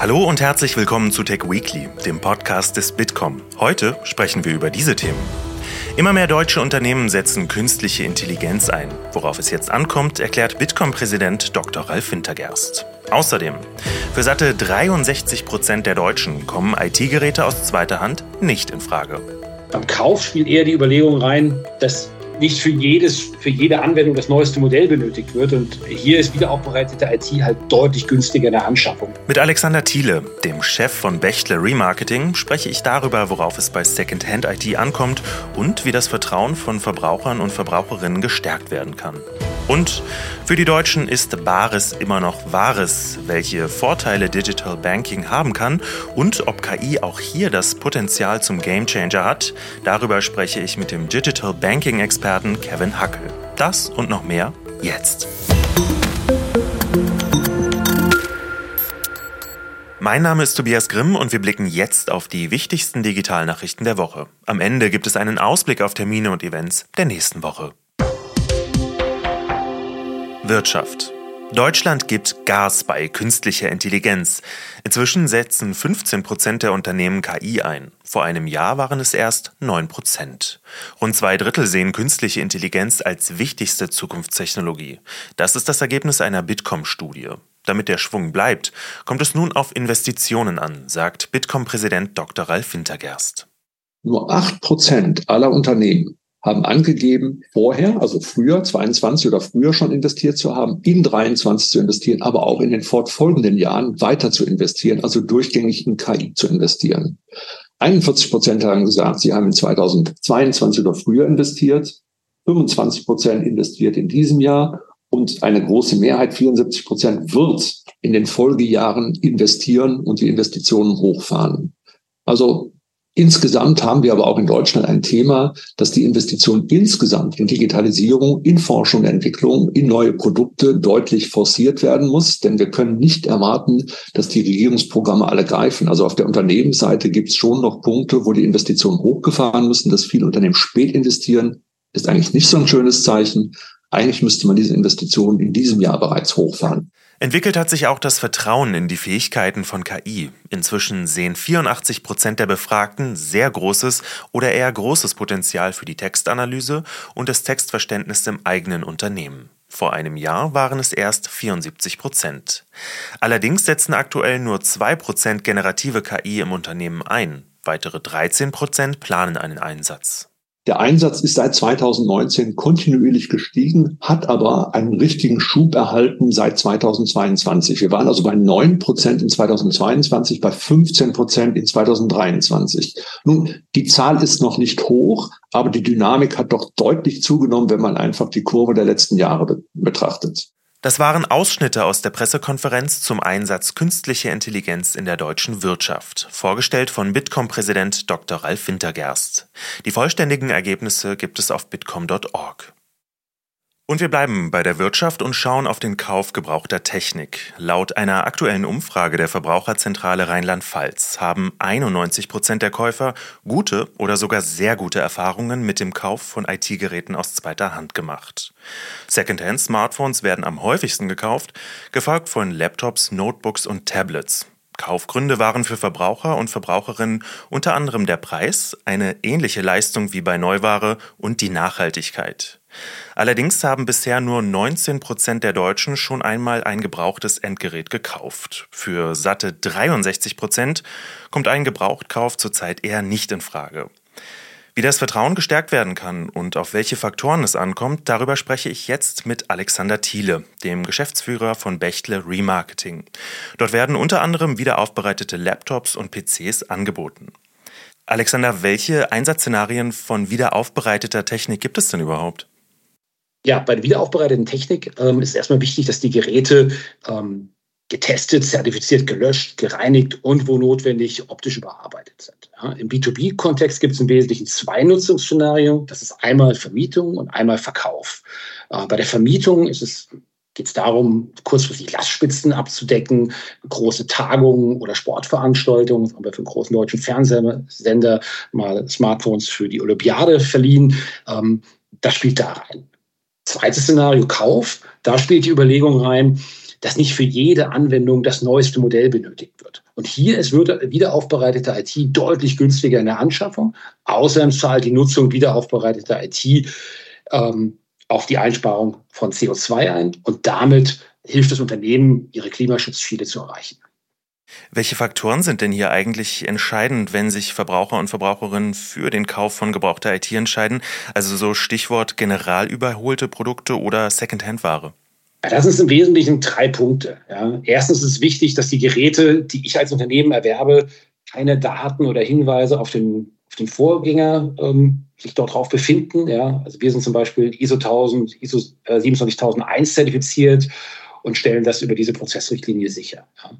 Hallo und herzlich willkommen zu Tech Weekly, dem Podcast des Bitkom. Heute sprechen wir über diese Themen. Immer mehr deutsche Unternehmen setzen künstliche Intelligenz ein. Worauf es jetzt ankommt, erklärt Bitkom-Präsident Dr. Ralf Wintergerst. Außerdem, für satte 63 Prozent der Deutschen kommen IT-Geräte aus zweiter Hand nicht in Frage. Beim Kauf spielt eher die Überlegung rein, dass nicht für, jedes, für jede Anwendung das neueste Modell benötigt wird. Und hier ist wiederaufbereitete IT halt deutlich günstiger in der Anschaffung. Mit Alexander Thiele, dem Chef von Bechtle Remarketing, spreche ich darüber, worauf es bei Secondhand IT ankommt und wie das Vertrauen von Verbrauchern und Verbraucherinnen gestärkt werden kann. Und für die Deutschen ist Bares immer noch Wahres, welche Vorteile Digital Banking haben kann und ob KI auch hier das Potenzial zum Gamechanger hat. Darüber spreche ich mit dem Digital Banking Experten Kevin Hackel. Das und noch mehr jetzt. Mein Name ist Tobias Grimm und wir blicken jetzt auf die wichtigsten Digitalnachrichten der Woche. Am Ende gibt es einen Ausblick auf Termine und Events der nächsten Woche. Wirtschaft. Deutschland gibt Gas bei künstlicher Intelligenz. Inzwischen setzen 15 Prozent der Unternehmen KI ein. Vor einem Jahr waren es erst 9 Prozent. Rund zwei Drittel sehen künstliche Intelligenz als wichtigste Zukunftstechnologie. Das ist das Ergebnis einer Bitkom-Studie. Damit der Schwung bleibt, kommt es nun auf Investitionen an, sagt Bitkom-Präsident Dr. Ralf Wintergerst. Nur 8 Prozent aller Unternehmen haben angegeben, vorher, also früher, 22 oder früher schon investiert zu haben, in 23 zu investieren, aber auch in den fortfolgenden Jahren weiter zu investieren, also durchgängig in KI zu investieren. 41 Prozent haben gesagt, sie haben in 2022 oder früher investiert, 25 Prozent investiert in diesem Jahr und eine große Mehrheit, 74 Prozent, wird in den Folgejahren investieren und die Investitionen hochfahren. Also Insgesamt haben wir aber auch in Deutschland ein Thema, dass die Investition insgesamt in Digitalisierung, in Forschung und Entwicklung, in neue Produkte deutlich forciert werden muss. Denn wir können nicht erwarten, dass die Regierungsprogramme alle greifen. Also auf der Unternehmensseite gibt es schon noch Punkte, wo die Investitionen hochgefahren müssen. Dass viele Unternehmen spät investieren, ist eigentlich nicht so ein schönes Zeichen. Eigentlich müsste man diese Investitionen in diesem Jahr bereits hochfahren. Entwickelt hat sich auch das Vertrauen in die Fähigkeiten von KI. Inzwischen sehen 84 Prozent der Befragten sehr großes oder eher großes Potenzial für die Textanalyse und das Textverständnis im eigenen Unternehmen. Vor einem Jahr waren es erst 74 Prozent. Allerdings setzen aktuell nur zwei Prozent generative KI im Unternehmen ein. Weitere 13 Prozent planen einen Einsatz. Der Einsatz ist seit 2019 kontinuierlich gestiegen, hat aber einen richtigen Schub erhalten seit 2022. Wir waren also bei 9 Prozent in 2022, bei 15 Prozent in 2023. Nun, die Zahl ist noch nicht hoch, aber die Dynamik hat doch deutlich zugenommen, wenn man einfach die Kurve der letzten Jahre betrachtet. Das waren Ausschnitte aus der Pressekonferenz zum Einsatz künstlicher Intelligenz in der deutschen Wirtschaft, vorgestellt von Bitkom-Präsident Dr. Ralf Wintergerst. Die vollständigen Ergebnisse gibt es auf bitkom.org. Und wir bleiben bei der Wirtschaft und schauen auf den Kauf gebrauchter Technik. Laut einer aktuellen Umfrage der Verbraucherzentrale Rheinland-Pfalz haben 91 Prozent der Käufer gute oder sogar sehr gute Erfahrungen mit dem Kauf von IT-Geräten aus zweiter Hand gemacht. Secondhand-Smartphones werden am häufigsten gekauft, gefolgt von Laptops, Notebooks und Tablets. Kaufgründe waren für Verbraucher und Verbraucherinnen unter anderem der Preis, eine ähnliche Leistung wie bei Neuware und die Nachhaltigkeit. Allerdings haben bisher nur 19 Prozent der Deutschen schon einmal ein gebrauchtes Endgerät gekauft. Für satte 63 Prozent kommt ein Gebrauchtkauf zurzeit eher nicht in Frage. Wie das Vertrauen gestärkt werden kann und auf welche Faktoren es ankommt, darüber spreche ich jetzt mit Alexander Thiele, dem Geschäftsführer von Bechtle Remarketing. Dort werden unter anderem wiederaufbereitete Laptops und PCs angeboten. Alexander, welche Einsatzszenarien von wiederaufbereiteter Technik gibt es denn überhaupt? Ja, bei der wiederaufbereiteten Technik ähm, ist erstmal wichtig, dass die Geräte ähm, getestet, zertifiziert, gelöscht, gereinigt und wo notwendig optisch überarbeitet sind. Ja, Im B2B-Kontext gibt es im Wesentlichen zwei Nutzungsszenarien. Das ist einmal Vermietung und einmal Verkauf. Äh, bei der Vermietung ist es geht es darum, kurzfristig Lastspitzen abzudecken, große Tagungen oder Sportveranstaltungen. Das haben wir für einen großen deutschen Fernsehsender mal Smartphones für die Olympiade verliehen. Ähm, das spielt da rein. Zweites Szenario, Kauf. Da spielt die Überlegung rein, dass nicht für jede Anwendung das neueste Modell benötigt wird. Und hier ist wiederaufbereitete IT deutlich günstiger in der Anschaffung. Außerdem zahlt die Nutzung wiederaufbereiteter IT ähm, auf die Einsparung von CO2 ein und damit hilft das Unternehmen, ihre Klimaschutzziele zu erreichen. Welche Faktoren sind denn hier eigentlich entscheidend, wenn sich Verbraucher und Verbraucherinnen für den Kauf von gebrauchter IT entscheiden? Also so Stichwort general überholte Produkte oder Secondhand-Ware? Das sind im Wesentlichen drei Punkte. Ja. Erstens ist es wichtig, dass die Geräte, die ich als Unternehmen erwerbe, keine Daten oder Hinweise auf den, auf den Vorgänger ähm, sich dort drauf befinden. Ja. Also wir sind zum Beispiel ISO 1000, ISO äh, 27001 zertifiziert und stellen das über diese Prozessrichtlinie sicher. Ja.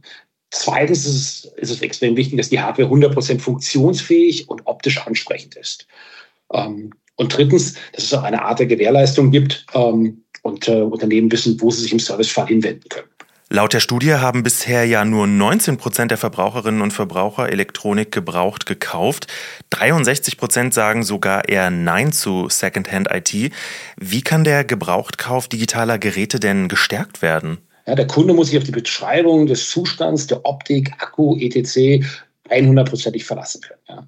Zweitens ist es, ist es extrem wichtig, dass die Hardware 100% funktionsfähig und optisch ansprechend ist. Ähm, und drittens, dass es auch eine Art der Gewährleistung gibt ähm, und äh, Unternehmen wissen, wo sie sich im Servicefall hinwenden können. Laut der Studie haben bisher ja nur 19 Prozent der Verbraucherinnen und Verbraucher Elektronik gebraucht gekauft. 63 Prozent sagen sogar eher Nein zu Secondhand IT. Wie kann der Gebrauchtkauf digitaler Geräte denn gestärkt werden? Ja, der Kunde muss sich auf die Beschreibung des Zustands, der Optik, Akku, etc. 100%ig verlassen können. Ja.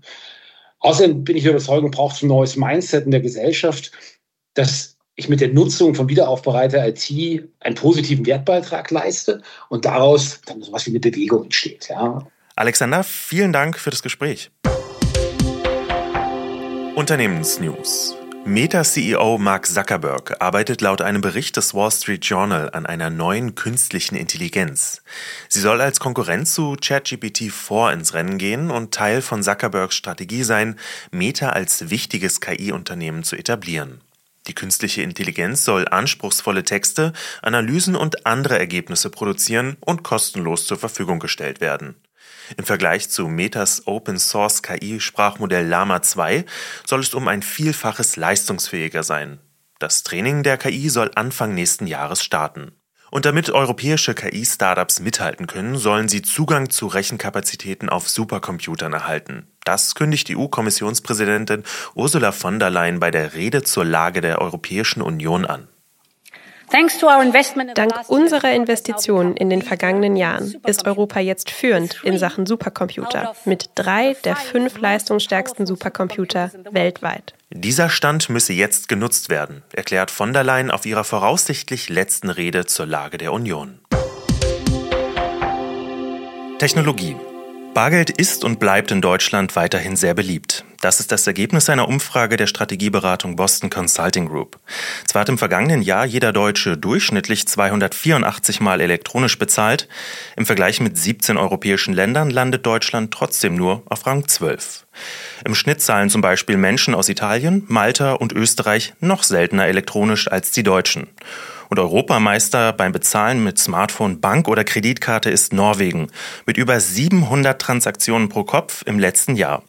Außerdem bin ich der Überzeugung, braucht es ein neues Mindset in der Gesellschaft, dass ich mit der Nutzung von wiederaufbereiter IT einen positiven Wertbeitrag leiste und daraus dann sowas wie eine Bewegung entsteht. Ja. Alexander, vielen Dank für das Gespräch. Unternehmensnews. Meta-CEO Mark Zuckerberg arbeitet laut einem Bericht des Wall Street Journal an einer neuen künstlichen Intelligenz. Sie soll als Konkurrenz zu ChatGPT-4 ins Rennen gehen und Teil von Zuckerbergs Strategie sein, Meta als wichtiges KI-Unternehmen zu etablieren. Die künstliche Intelligenz soll anspruchsvolle Texte, Analysen und andere Ergebnisse produzieren und kostenlos zur Verfügung gestellt werden. Im Vergleich zu Metas Open Source KI Sprachmodell Lama 2 soll es um ein Vielfaches leistungsfähiger sein. Das Training der KI soll Anfang nächsten Jahres starten. Und damit europäische KI-Startups mithalten können, sollen sie Zugang zu Rechenkapazitäten auf Supercomputern erhalten. Das kündigt EU-Kommissionspräsidentin Ursula von der Leyen bei der Rede zur Lage der Europäischen Union an. Dank unserer Investitionen in den vergangenen Jahren ist Europa jetzt führend in Sachen Supercomputer mit drei der fünf leistungsstärksten Supercomputer weltweit. Dieser Stand müsse jetzt genutzt werden, erklärt von der Leyen auf ihrer voraussichtlich letzten Rede zur Lage der Union. Technologie. Bargeld ist und bleibt in Deutschland weiterhin sehr beliebt. Das ist das Ergebnis einer Umfrage der Strategieberatung Boston Consulting Group. Zwar hat im vergangenen Jahr jeder Deutsche durchschnittlich 284 Mal elektronisch bezahlt, im Vergleich mit 17 europäischen Ländern landet Deutschland trotzdem nur auf Rang 12. Im Schnitt zahlen zum Beispiel Menschen aus Italien, Malta und Österreich noch seltener elektronisch als die Deutschen. Und Europameister beim Bezahlen mit Smartphone, Bank oder Kreditkarte ist Norwegen mit über 700 Transaktionen pro Kopf im letzten Jahr.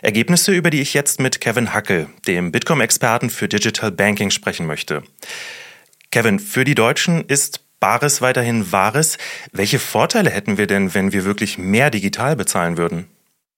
Ergebnisse, über die ich jetzt mit Kevin Hackel, dem Bitkom-Experten für Digital Banking, sprechen möchte. Kevin, für die Deutschen ist Bares weiterhin Wahres. Welche Vorteile hätten wir denn, wenn wir wirklich mehr digital bezahlen würden?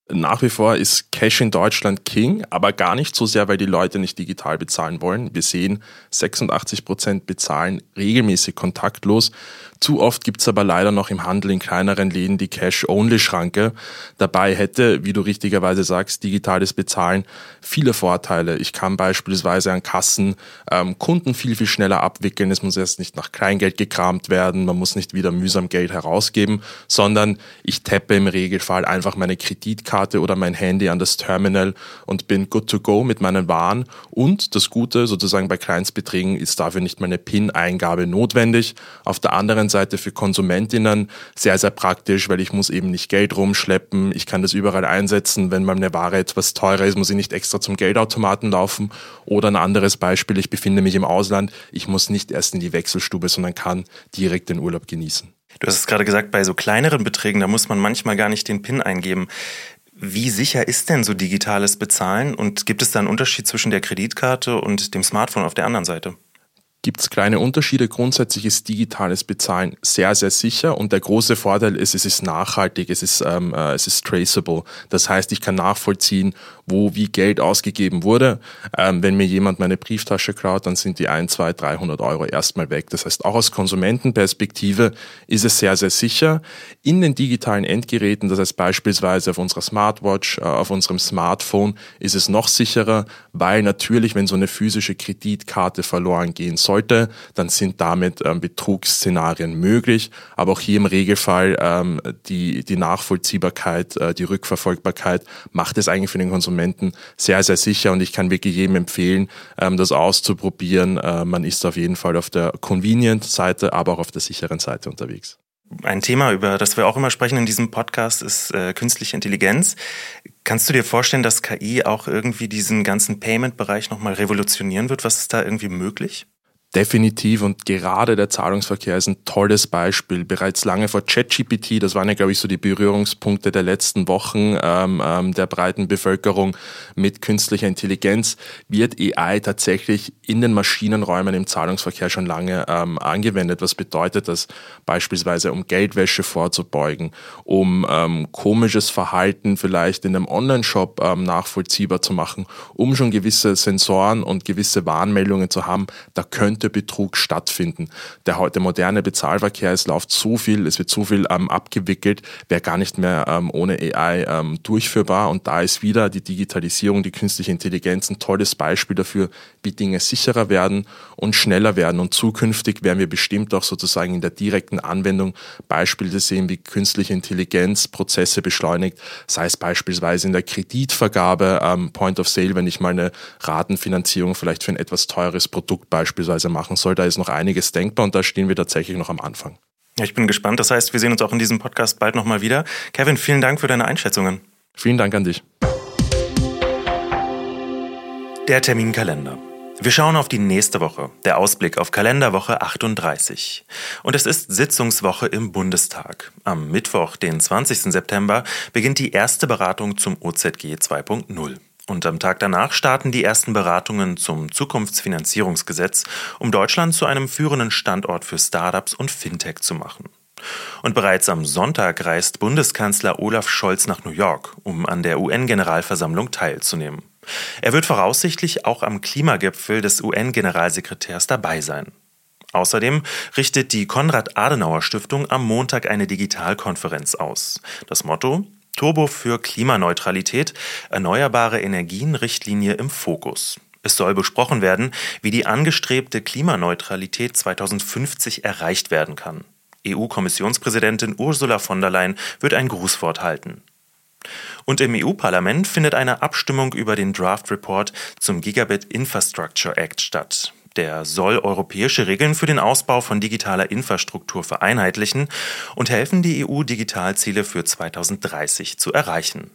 Nach wie vor ist Cash in Deutschland King, aber gar nicht so sehr, weil die Leute nicht digital bezahlen wollen. Wir sehen, 86 Prozent bezahlen regelmäßig kontaktlos. Zu oft gibt's aber leider noch im Handel in kleineren Läden die Cash-Only-Schranke. Dabei hätte, wie du richtigerweise sagst, digitales Bezahlen viele Vorteile. Ich kann beispielsweise an Kassen ähm, Kunden viel, viel schneller abwickeln. Es muss erst nicht nach Kleingeld gekramt werden, man muss nicht wieder mühsam Geld herausgeben, sondern ich tappe im Regelfall einfach meine Kreditkarte oder mein Handy an das Terminal und bin good to go mit meinen Waren. Und das Gute sozusagen bei Kleinstbeträgen ist dafür nicht mal eine PIN-Eingabe notwendig. Auf der anderen Seite für Konsumentinnen sehr, sehr praktisch, weil ich muss eben nicht Geld rumschleppen. Ich kann das überall einsetzen. Wenn mal eine Ware etwas teurer ist, muss ich nicht extra zum Geldautomaten laufen. Oder ein anderes Beispiel, ich befinde mich im Ausland. Ich muss nicht erst in die Wechselstube, sondern kann direkt den Urlaub genießen. Du hast es gerade gesagt, bei so kleineren Beträgen, da muss man manchmal gar nicht den PIN eingeben. Wie sicher ist denn so digitales Bezahlen und gibt es da einen Unterschied zwischen der Kreditkarte und dem Smartphone auf der anderen Seite? gibt es kleine Unterschiede. Grundsätzlich ist digitales Bezahlen sehr, sehr sicher und der große Vorteil ist, es ist nachhaltig, es ist, ähm, äh, es ist traceable. Das heißt, ich kann nachvollziehen, wo wie Geld ausgegeben wurde. Ähm, wenn mir jemand meine Brieftasche klaut, dann sind die ein, zwei, 300 Euro erstmal weg. Das heißt, auch aus Konsumentenperspektive ist es sehr, sehr sicher. In den digitalen Endgeräten, das heißt beispielsweise auf unserer Smartwatch, äh, auf unserem Smartphone, ist es noch sicherer, weil natürlich, wenn so eine physische Kreditkarte verloren gehen sollte, dann sind damit ähm, Betrugsszenarien möglich. Aber auch hier im Regelfall ähm, die, die Nachvollziehbarkeit, äh, die Rückverfolgbarkeit macht es eigentlich für den Konsumenten sehr, sehr sicher. Und ich kann wirklich jedem empfehlen, ähm, das auszuprobieren. Äh, man ist auf jeden Fall auf der Convenient-Seite, aber auch auf der sicheren Seite unterwegs. Ein Thema, über das wir auch immer sprechen in diesem Podcast, ist äh, künstliche Intelligenz. Kannst du dir vorstellen, dass KI auch irgendwie diesen ganzen Payment-Bereich nochmal revolutionieren wird? Was ist da irgendwie möglich? Definitiv und gerade der Zahlungsverkehr ist ein tolles Beispiel. Bereits lange vor ChatGPT, das waren ja, glaube ich, so die Berührungspunkte der letzten Wochen ähm, ähm, der breiten Bevölkerung mit künstlicher Intelligenz, wird AI tatsächlich in den Maschinenräumen im Zahlungsverkehr schon lange ähm, angewendet. Was bedeutet das? Beispielsweise, um Geldwäsche vorzubeugen, um ähm, komisches Verhalten vielleicht in einem Online-Shop ähm, nachvollziehbar zu machen, um schon gewisse Sensoren und gewisse Warnmeldungen zu haben. Da könnte könnte Betrug stattfinden. Der heute moderne Bezahlverkehr, es läuft so viel, es wird so viel ähm, abgewickelt, wäre gar nicht mehr ähm, ohne AI ähm, durchführbar. Und da ist wieder die Digitalisierung, die künstliche Intelligenz ein tolles Beispiel dafür, wie Dinge sicherer werden und schneller werden. Und zukünftig werden wir bestimmt auch sozusagen in der direkten Anwendung Beispiele sehen, wie künstliche Intelligenz Prozesse beschleunigt, sei es beispielsweise in der Kreditvergabe, ähm, Point of Sale, wenn ich mal eine Ratenfinanzierung vielleicht für ein etwas teures Produkt beispielsweise machen soll. Da ist noch einiges denkbar und da stehen wir tatsächlich noch am Anfang. Ja, ich bin gespannt. Das heißt, wir sehen uns auch in diesem Podcast bald nochmal wieder. Kevin, vielen Dank für deine Einschätzungen. Vielen Dank an dich. Der Terminkalender. Wir schauen auf die nächste Woche, der Ausblick auf Kalenderwoche 38. Und es ist Sitzungswoche im Bundestag. Am Mittwoch, den 20. September, beginnt die erste Beratung zum OZG 2.0. Und am Tag danach starten die ersten Beratungen zum Zukunftsfinanzierungsgesetz, um Deutschland zu einem führenden Standort für Startups und Fintech zu machen. Und bereits am Sonntag reist Bundeskanzler Olaf Scholz nach New York, um an der UN-Generalversammlung teilzunehmen. Er wird voraussichtlich auch am Klimagipfel des UN-Generalsekretärs dabei sein. Außerdem richtet die Konrad-Adenauer-Stiftung am Montag eine Digitalkonferenz aus. Das Motto Turbo für Klimaneutralität, erneuerbare Energien-Richtlinie im Fokus. Es soll besprochen werden, wie die angestrebte Klimaneutralität 2050 erreicht werden kann. EU-Kommissionspräsidentin Ursula von der Leyen wird ein Grußwort halten. Und im EU-Parlament findet eine Abstimmung über den Draft Report zum Gigabit Infrastructure Act statt. Der soll europäische Regeln für den Ausbau von digitaler Infrastruktur vereinheitlichen und helfen, die EU-Digitalziele für 2030 zu erreichen.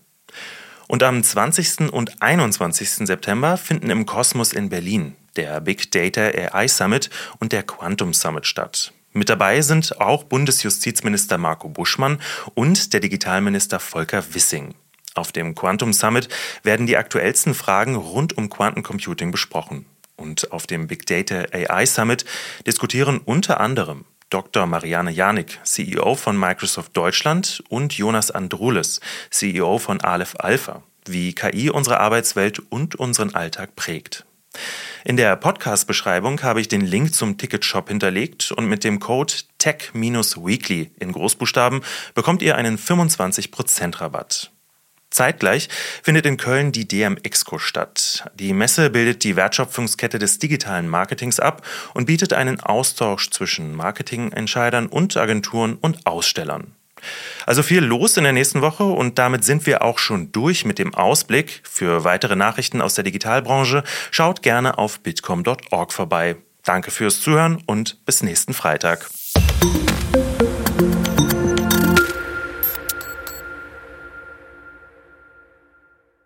Und am 20. und 21. September finden im Kosmos in Berlin der Big Data AI Summit und der Quantum Summit statt. Mit dabei sind auch Bundesjustizminister Marco Buschmann und der Digitalminister Volker Wissing. Auf dem Quantum Summit werden die aktuellsten Fragen rund um Quantencomputing besprochen. Und auf dem Big Data AI Summit diskutieren unter anderem Dr. Marianne Janik, CEO von Microsoft Deutschland, und Jonas Andrulis, CEO von Aleph Alpha, wie KI unsere Arbeitswelt und unseren Alltag prägt. In der Podcast-Beschreibung habe ich den Link zum Ticketshop hinterlegt und mit dem Code TECH-Weekly in Großbuchstaben bekommt ihr einen 25% Rabatt. Zeitgleich findet in Köln die DM Exco statt. Die Messe bildet die Wertschöpfungskette des digitalen Marketings ab und bietet einen Austausch zwischen Marketingentscheidern und Agenturen und Ausstellern. Also viel los in der nächsten Woche und damit sind wir auch schon durch mit dem Ausblick. Für weitere Nachrichten aus der Digitalbranche schaut gerne auf bitcom.org vorbei. Danke fürs Zuhören und bis nächsten Freitag.